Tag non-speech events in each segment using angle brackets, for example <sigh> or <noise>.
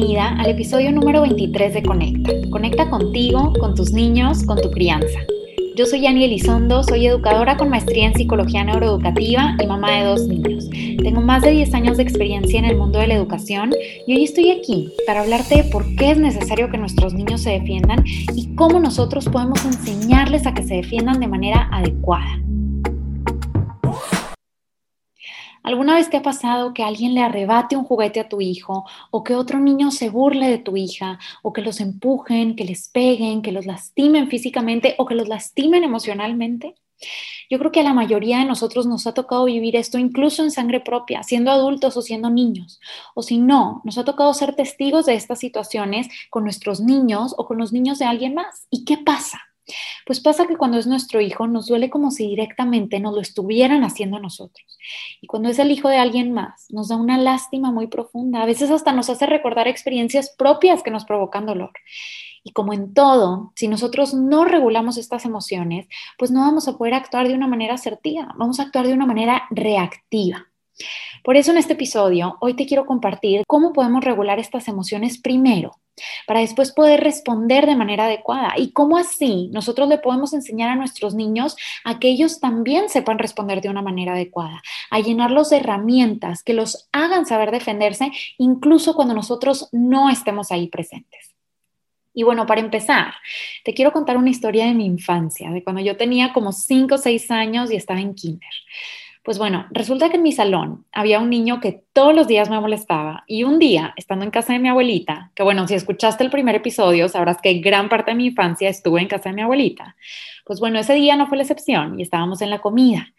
bienvenida al episodio número 23 de Conecta. Conecta contigo, con tus niños, con tu crianza. Yo soy Yani Elizondo, soy educadora con maestría en psicología neuroeducativa y mamá de dos niños. Tengo más de 10 años de experiencia en el mundo de la educación y hoy estoy aquí para hablarte de por qué es necesario que nuestros niños se defiendan y cómo nosotros podemos enseñarles a que se defiendan de manera adecuada. ¿Alguna vez te ha pasado que alguien le arrebate un juguete a tu hijo o que otro niño se burle de tu hija o que los empujen, que les peguen, que los lastimen físicamente o que los lastimen emocionalmente? Yo creo que a la mayoría de nosotros nos ha tocado vivir esto incluso en sangre propia, siendo adultos o siendo niños. O si no, nos ha tocado ser testigos de estas situaciones con nuestros niños o con los niños de alguien más. ¿Y qué pasa? Pues pasa que cuando es nuestro hijo nos duele como si directamente nos lo estuvieran haciendo nosotros. Y cuando es el hijo de alguien más, nos da una lástima muy profunda. A veces hasta nos hace recordar experiencias propias que nos provocan dolor. Y como en todo, si nosotros no regulamos estas emociones, pues no vamos a poder actuar de una manera asertiva, vamos a actuar de una manera reactiva. Por eso en este episodio, hoy te quiero compartir cómo podemos regular estas emociones primero para después poder responder de manera adecuada y cómo así nosotros le podemos enseñar a nuestros niños a que ellos también sepan responder de una manera adecuada, a llenarlos de herramientas que los hagan saber defenderse incluso cuando nosotros no estemos ahí presentes. Y bueno, para empezar, te quiero contar una historia de mi infancia, de cuando yo tenía como 5 o 6 años y estaba en kinder. Pues bueno, resulta que en mi salón había un niño que todos los días me molestaba y un día, estando en casa de mi abuelita, que bueno, si escuchaste el primer episodio, sabrás que gran parte de mi infancia estuve en casa de mi abuelita. Pues bueno, ese día no fue la excepción y estábamos en la comida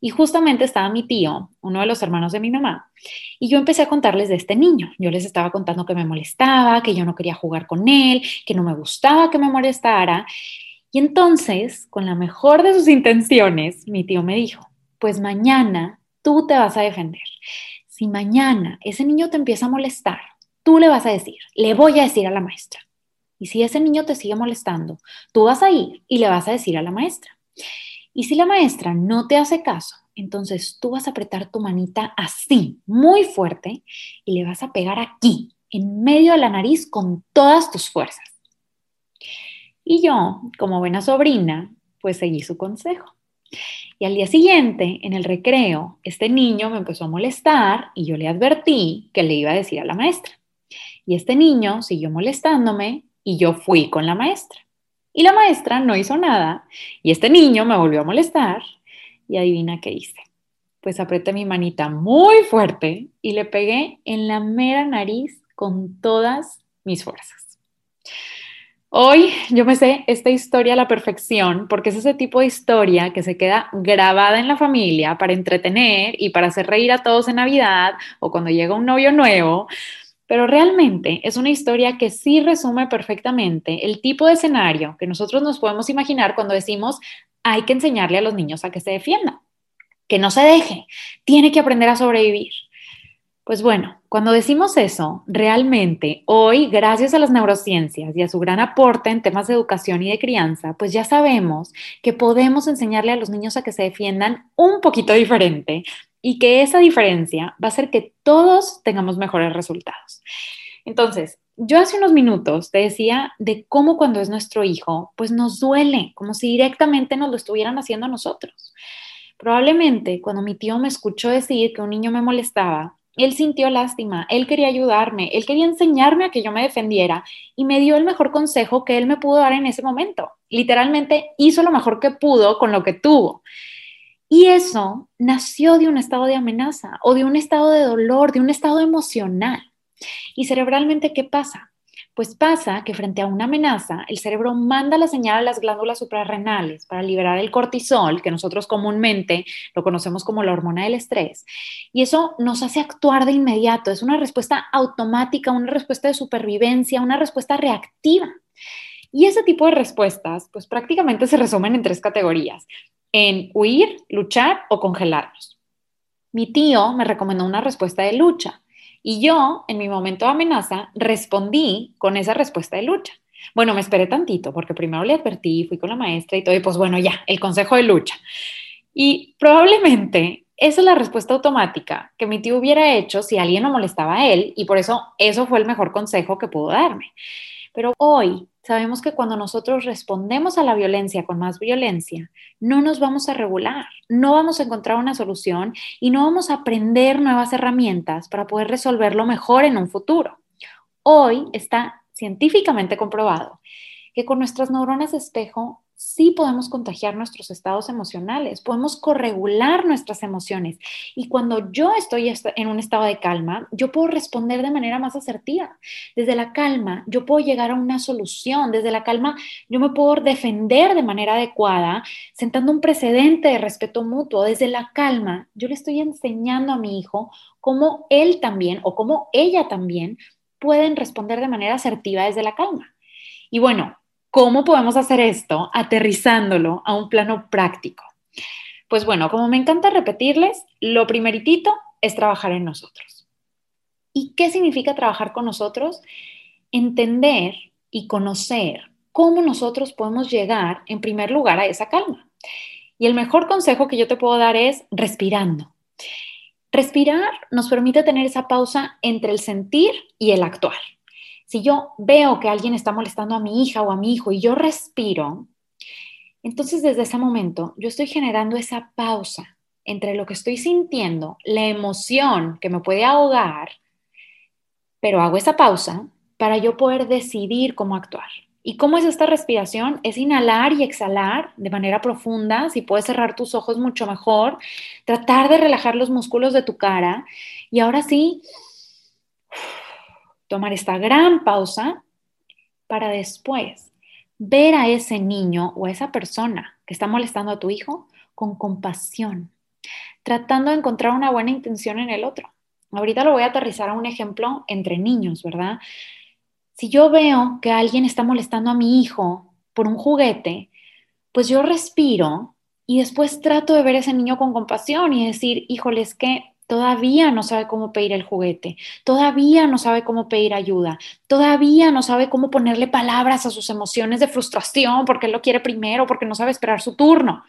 y justamente estaba mi tío, uno de los hermanos de mi mamá, y yo empecé a contarles de este niño. Yo les estaba contando que me molestaba, que yo no quería jugar con él, que no me gustaba que me molestara. Y entonces, con la mejor de sus intenciones, mi tío me dijo, pues mañana tú te vas a defender. Si mañana ese niño te empieza a molestar, tú le vas a decir, le voy a decir a la maestra. Y si ese niño te sigue molestando, tú vas a ir y le vas a decir a la maestra. Y si la maestra no te hace caso, entonces tú vas a apretar tu manita así, muy fuerte, y le vas a pegar aquí, en medio de la nariz, con todas tus fuerzas. Y yo, como buena sobrina, pues seguí su consejo. Y al día siguiente, en el recreo, este niño me empezó a molestar y yo le advertí que le iba a decir a la maestra. Y este niño siguió molestándome y yo fui con la maestra. Y la maestra no hizo nada y este niño me volvió a molestar y adivina qué hice. Pues apreté mi manita muy fuerte y le pegué en la mera nariz con todas mis fuerzas. Hoy yo me sé esta historia a la perfección porque es ese tipo de historia que se queda grabada en la familia para entretener y para hacer reír a todos en Navidad o cuando llega un novio nuevo, pero realmente es una historia que sí resume perfectamente el tipo de escenario que nosotros nos podemos imaginar cuando decimos hay que enseñarle a los niños a que se defiendan, que no se deje, tiene que aprender a sobrevivir. Pues bueno, cuando decimos eso, realmente hoy, gracias a las neurociencias y a su gran aporte en temas de educación y de crianza, pues ya sabemos que podemos enseñarle a los niños a que se defiendan un poquito diferente y que esa diferencia va a hacer que todos tengamos mejores resultados. Entonces, yo hace unos minutos te decía de cómo cuando es nuestro hijo, pues nos duele, como si directamente nos lo estuvieran haciendo a nosotros. Probablemente cuando mi tío me escuchó decir que un niño me molestaba, él sintió lástima, él quería ayudarme, él quería enseñarme a que yo me defendiera y me dio el mejor consejo que él me pudo dar en ese momento. Literalmente hizo lo mejor que pudo con lo que tuvo. Y eso nació de un estado de amenaza o de un estado de dolor, de un estado emocional. Y cerebralmente, ¿qué pasa? Pues pasa que frente a una amenaza, el cerebro manda la señal a las glándulas suprarrenales para liberar el cortisol, que nosotros comúnmente lo conocemos como la hormona del estrés, y eso nos hace actuar de inmediato. Es una respuesta automática, una respuesta de supervivencia, una respuesta reactiva. Y ese tipo de respuestas, pues prácticamente se resumen en tres categorías, en huir, luchar o congelarnos. Mi tío me recomendó una respuesta de lucha y yo, en mi momento de amenaza, respondí con esa respuesta de lucha. Bueno, me esperé tantito porque primero le advertí, fui con la maestra y todo, y pues bueno, ya, el consejo de lucha. Y probablemente esa es la respuesta automática que mi tío hubiera hecho si alguien lo molestaba a él y por eso eso fue el mejor consejo que pudo darme. Pero hoy sabemos que cuando nosotros respondemos a la violencia con más violencia, no nos vamos a regular, no vamos a encontrar una solución y no vamos a aprender nuevas herramientas para poder resolverlo mejor en un futuro. Hoy está científicamente comprobado que con nuestras neuronas espejo sí podemos contagiar nuestros estados emocionales, podemos corregular nuestras emociones. Y cuando yo estoy en un estado de calma, yo puedo responder de manera más asertiva. Desde la calma, yo puedo llegar a una solución. Desde la calma, yo me puedo defender de manera adecuada, sentando un precedente de respeto mutuo. Desde la calma, yo le estoy enseñando a mi hijo cómo él también o cómo ella también pueden responder de manera asertiva desde la calma. Y bueno, ¿Cómo podemos hacer esto aterrizándolo a un plano práctico? Pues bueno, como me encanta repetirles, lo primeritito es trabajar en nosotros. ¿Y qué significa trabajar con nosotros? Entender y conocer cómo nosotros podemos llegar en primer lugar a esa calma. Y el mejor consejo que yo te puedo dar es respirando. Respirar nos permite tener esa pausa entre el sentir y el actuar. Si yo veo que alguien está molestando a mi hija o a mi hijo y yo respiro, entonces desde ese momento yo estoy generando esa pausa entre lo que estoy sintiendo, la emoción que me puede ahogar, pero hago esa pausa para yo poder decidir cómo actuar. ¿Y cómo es esta respiración? Es inhalar y exhalar de manera profunda. Si puedes cerrar tus ojos mucho mejor, tratar de relajar los músculos de tu cara. Y ahora sí, tomar esta gran pausa para después ver a ese niño o a esa persona que está molestando a tu hijo con compasión, tratando de encontrar una buena intención en el otro. Ahorita lo voy a aterrizar a un ejemplo entre niños, ¿verdad? Si yo veo que alguien está molestando a mi hijo por un juguete, pues yo respiro y después trato de ver a ese niño con compasión y decir, híjole, es que todavía no sabe cómo pedir el juguete, todavía no sabe cómo pedir ayuda, todavía no sabe cómo ponerle palabras a sus emociones de frustración porque él lo quiere primero, porque no sabe esperar su turno.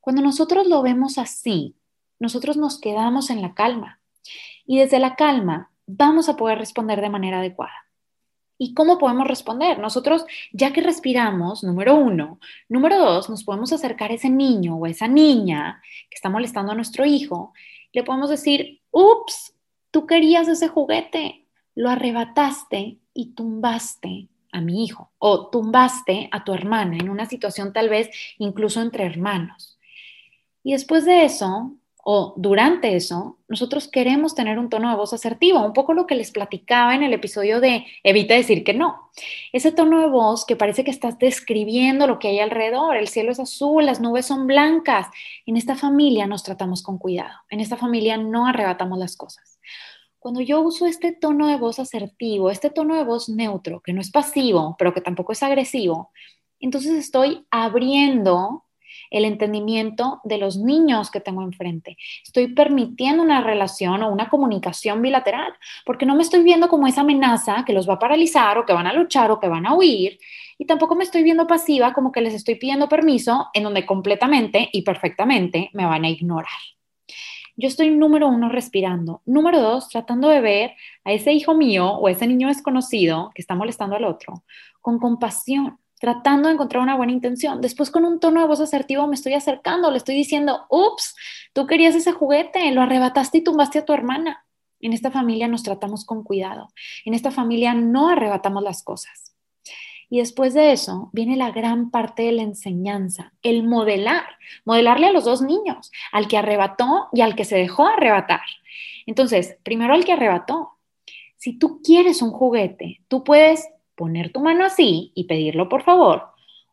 Cuando nosotros lo vemos así, nosotros nos quedamos en la calma y desde la calma vamos a poder responder de manera adecuada. ¿Y cómo podemos responder? Nosotros, ya que respiramos, número uno, número dos, nos podemos acercar a ese niño o a esa niña que está molestando a nuestro hijo le podemos decir, ups, tú querías ese juguete, lo arrebataste y tumbaste a mi hijo o tumbaste a tu hermana en una situación tal vez incluso entre hermanos. Y después de eso, o durante eso, nosotros queremos tener un tono de voz asertivo, un poco lo que les platicaba en el episodio de Evita decir que no. Ese tono de voz que parece que estás describiendo lo que hay alrededor, el cielo es azul, las nubes son blancas. En esta familia nos tratamos con cuidado, en esta familia no arrebatamos las cosas. Cuando yo uso este tono de voz asertivo, este tono de voz neutro, que no es pasivo, pero que tampoco es agresivo, entonces estoy abriendo el entendimiento de los niños que tengo enfrente. Estoy permitiendo una relación o una comunicación bilateral, porque no me estoy viendo como esa amenaza que los va a paralizar o que van a luchar o que van a huir, y tampoco me estoy viendo pasiva como que les estoy pidiendo permiso en donde completamente y perfectamente me van a ignorar. Yo estoy número uno respirando. Número dos, tratando de ver a ese hijo mío o ese niño desconocido que está molestando al otro con compasión tratando de encontrar una buena intención. Después con un tono de voz asertivo me estoy acercando, le estoy diciendo, ups, tú querías ese juguete, lo arrebataste y tumbaste a tu hermana. En esta familia nos tratamos con cuidado. En esta familia no arrebatamos las cosas. Y después de eso viene la gran parte de la enseñanza, el modelar, modelarle a los dos niños, al que arrebató y al que se dejó arrebatar. Entonces, primero al que arrebató. Si tú quieres un juguete, tú puedes poner tu mano así y pedirlo por favor,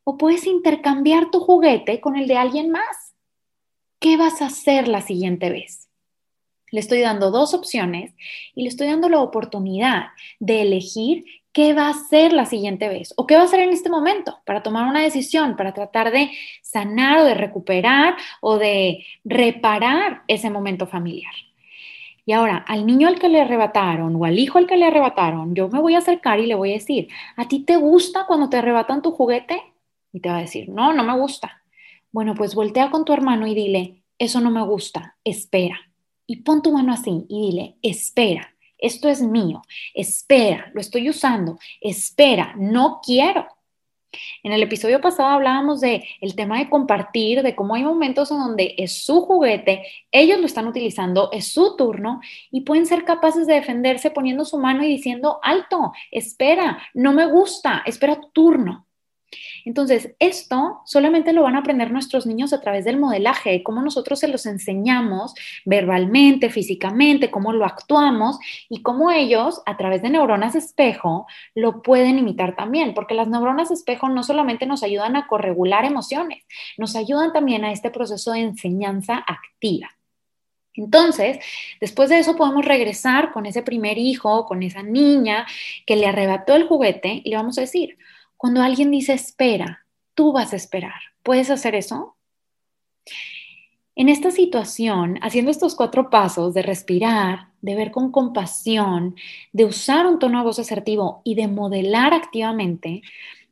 o puedes intercambiar tu juguete con el de alguien más. ¿Qué vas a hacer la siguiente vez? Le estoy dando dos opciones y le estoy dando la oportunidad de elegir qué va a hacer la siguiente vez o qué va a hacer en este momento para tomar una decisión, para tratar de sanar o de recuperar o de reparar ese momento familiar. Y ahora, al niño al que le arrebataron o al hijo al que le arrebataron, yo me voy a acercar y le voy a decir, ¿a ti te gusta cuando te arrebatan tu juguete? Y te va a decir, no, no me gusta. Bueno, pues voltea con tu hermano y dile, eso no me gusta, espera. Y pon tu mano así y dile, espera, esto es mío, espera, lo estoy usando, espera, no quiero. En el episodio pasado hablábamos de el tema de compartir, de cómo hay momentos en donde es su juguete, ellos lo están utilizando, es su turno y pueden ser capaces de defenderse poniendo su mano y diciendo, alto, espera, no me gusta, espera tu turno. Entonces, esto solamente lo van a aprender nuestros niños a través del modelaje, cómo nosotros se los enseñamos verbalmente, físicamente, cómo lo actuamos y cómo ellos, a través de neuronas espejo, lo pueden imitar también, porque las neuronas espejo no solamente nos ayudan a corregular emociones, nos ayudan también a este proceso de enseñanza activa. Entonces, después de eso podemos regresar con ese primer hijo, con esa niña que le arrebató el juguete y le vamos a decir, cuando alguien dice espera, tú vas a esperar. ¿Puedes hacer eso? En esta situación, haciendo estos cuatro pasos de respirar, de ver con compasión, de usar un tono de voz asertivo y de modelar activamente,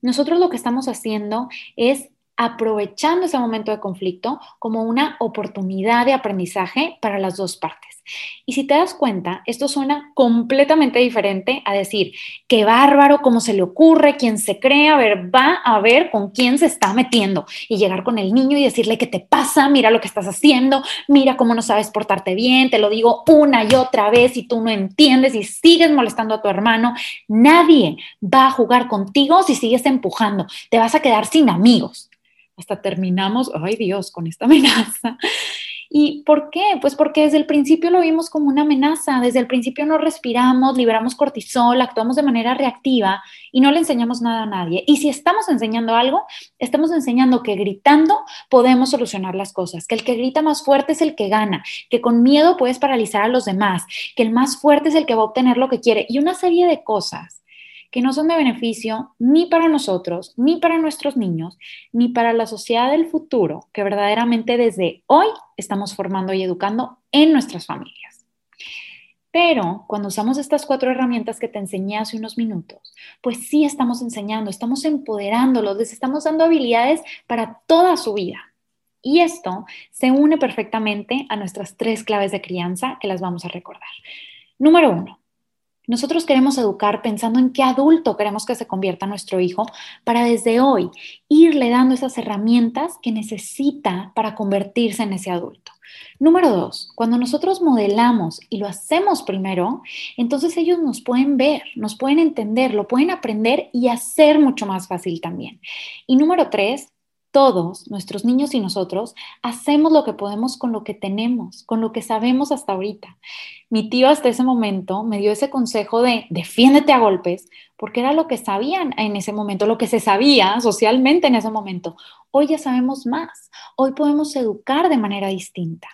nosotros lo que estamos haciendo es aprovechando ese momento de conflicto como una oportunidad de aprendizaje para las dos partes. Y si te das cuenta, esto suena completamente diferente a decir, qué bárbaro, cómo se le ocurre, quién se cree, a ver, va a ver con quién se está metiendo y llegar con el niño y decirle qué te pasa, mira lo que estás haciendo, mira cómo no sabes portarte bien, te lo digo una y otra vez y tú no entiendes y sigues molestando a tu hermano. Nadie va a jugar contigo si sigues empujando, te vas a quedar sin amigos. Hasta terminamos, ay Dios, con esta <laughs> amenaza. ¿Y por qué? Pues porque desde el principio lo vimos como una amenaza, desde el principio no respiramos, liberamos cortisol, actuamos de manera reactiva y no le enseñamos nada a nadie. Y si estamos enseñando algo, estamos enseñando que gritando podemos solucionar las cosas, que el que grita más fuerte es el que gana, que con miedo puedes paralizar a los demás, que el más fuerte es el que va a obtener lo que quiere y una serie de cosas que no son de beneficio ni para nosotros, ni para nuestros niños, ni para la sociedad del futuro que verdaderamente desde hoy estamos formando y educando en nuestras familias. Pero cuando usamos estas cuatro herramientas que te enseñé hace unos minutos, pues sí estamos enseñando, estamos empoderándolos, les estamos dando habilidades para toda su vida. Y esto se une perfectamente a nuestras tres claves de crianza que las vamos a recordar. Número uno, nosotros queremos educar pensando en qué adulto queremos que se convierta nuestro hijo para desde hoy irle dando esas herramientas que necesita para convertirse en ese adulto. Número dos, cuando nosotros modelamos y lo hacemos primero, entonces ellos nos pueden ver, nos pueden entender, lo pueden aprender y hacer mucho más fácil también. Y número tres, todos, nuestros niños y nosotros, hacemos lo que podemos con lo que tenemos, con lo que sabemos hasta ahorita. Mi tío hasta ese momento me dio ese consejo de defiéndete a golpes, porque era lo que sabían en ese momento, lo que se sabía socialmente en ese momento. Hoy ya sabemos más, hoy podemos educar de manera distinta.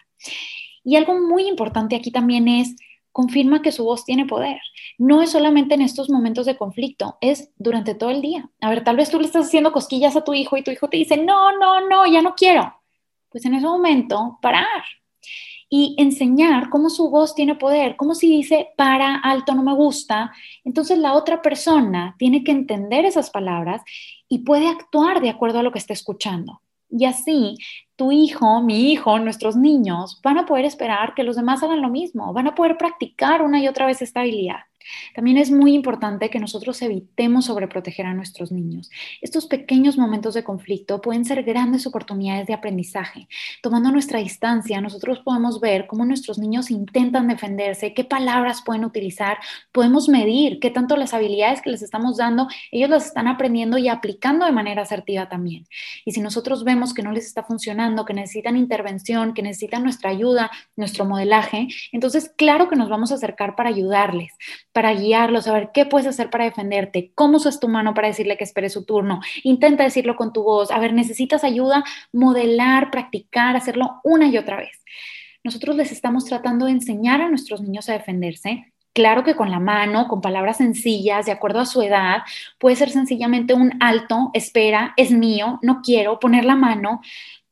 Y algo muy importante aquí también es confirma que su voz tiene poder. No es solamente en estos momentos de conflicto, es durante todo el día. A ver, tal vez tú le estás haciendo cosquillas a tu hijo y tu hijo te dice, no, no, no, ya no quiero. Pues en ese momento, parar y enseñar cómo su voz tiene poder, como si dice, para, alto, no me gusta. Entonces la otra persona tiene que entender esas palabras y puede actuar de acuerdo a lo que está escuchando. Y así tu hijo, mi hijo, nuestros niños van a poder esperar que los demás hagan lo mismo, van a poder practicar una y otra vez esta habilidad. También es muy importante que nosotros evitemos sobreproteger a nuestros niños. Estos pequeños momentos de conflicto pueden ser grandes oportunidades de aprendizaje. Tomando nuestra distancia, nosotros podemos ver cómo nuestros niños intentan defenderse, qué palabras pueden utilizar, podemos medir qué tanto las habilidades que les estamos dando, ellos las están aprendiendo y aplicando de manera asertiva también. Y si nosotros vemos que no les está funcionando, que necesitan intervención, que necesitan nuestra ayuda, nuestro modelaje, entonces claro que nos vamos a acercar para ayudarles para guiarlo, saber qué puedes hacer para defenderte, cómo usas tu mano para decirle que espere su turno. Intenta decirlo con tu voz. A ver, necesitas ayuda, modelar, practicar, hacerlo una y otra vez. Nosotros les estamos tratando de enseñar a nuestros niños a defenderse. Claro que con la mano, con palabras sencillas, de acuerdo a su edad, puede ser sencillamente un alto, espera, es mío, no quiero, poner la mano,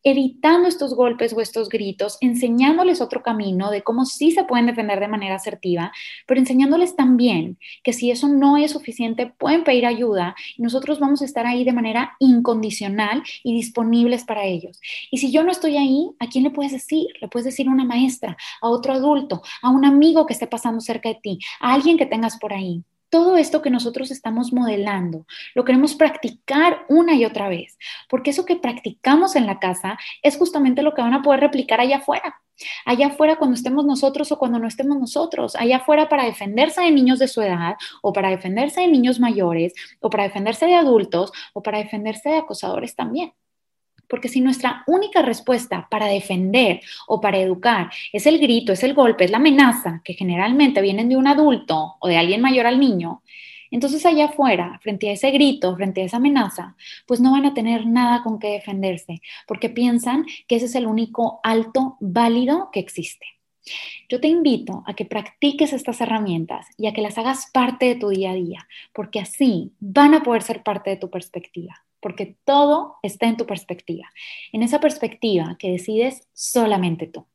evitando estos golpes o estos gritos, enseñándoles otro camino de cómo sí se pueden defender de manera asertiva, pero enseñándoles también que si eso no es suficiente, pueden pedir ayuda y nosotros vamos a estar ahí de manera incondicional y disponibles para ellos. Y si yo no estoy ahí, ¿a quién le puedes decir? Le puedes decir a una maestra, a otro adulto, a un amigo que esté pasando cerca de ti, a alguien que tengas por ahí todo esto que nosotros estamos modelando, lo queremos practicar una y otra vez, porque eso que practicamos en la casa es justamente lo que van a poder replicar allá afuera. Allá afuera cuando estemos nosotros o cuando no estemos nosotros, allá afuera para defenderse de niños de su edad o para defenderse de niños mayores o para defenderse de adultos o para defenderse de acosadores también. Porque si nuestra única respuesta para defender o para educar es el grito, es el golpe, es la amenaza, que generalmente vienen de un adulto o de alguien mayor al niño, entonces allá afuera, frente a ese grito, frente a esa amenaza, pues no van a tener nada con qué defenderse, porque piensan que ese es el único alto válido que existe. Yo te invito a que practiques estas herramientas y a que las hagas parte de tu día a día, porque así van a poder ser parte de tu perspectiva porque todo está en tu perspectiva, en esa perspectiva que decides solamente tú.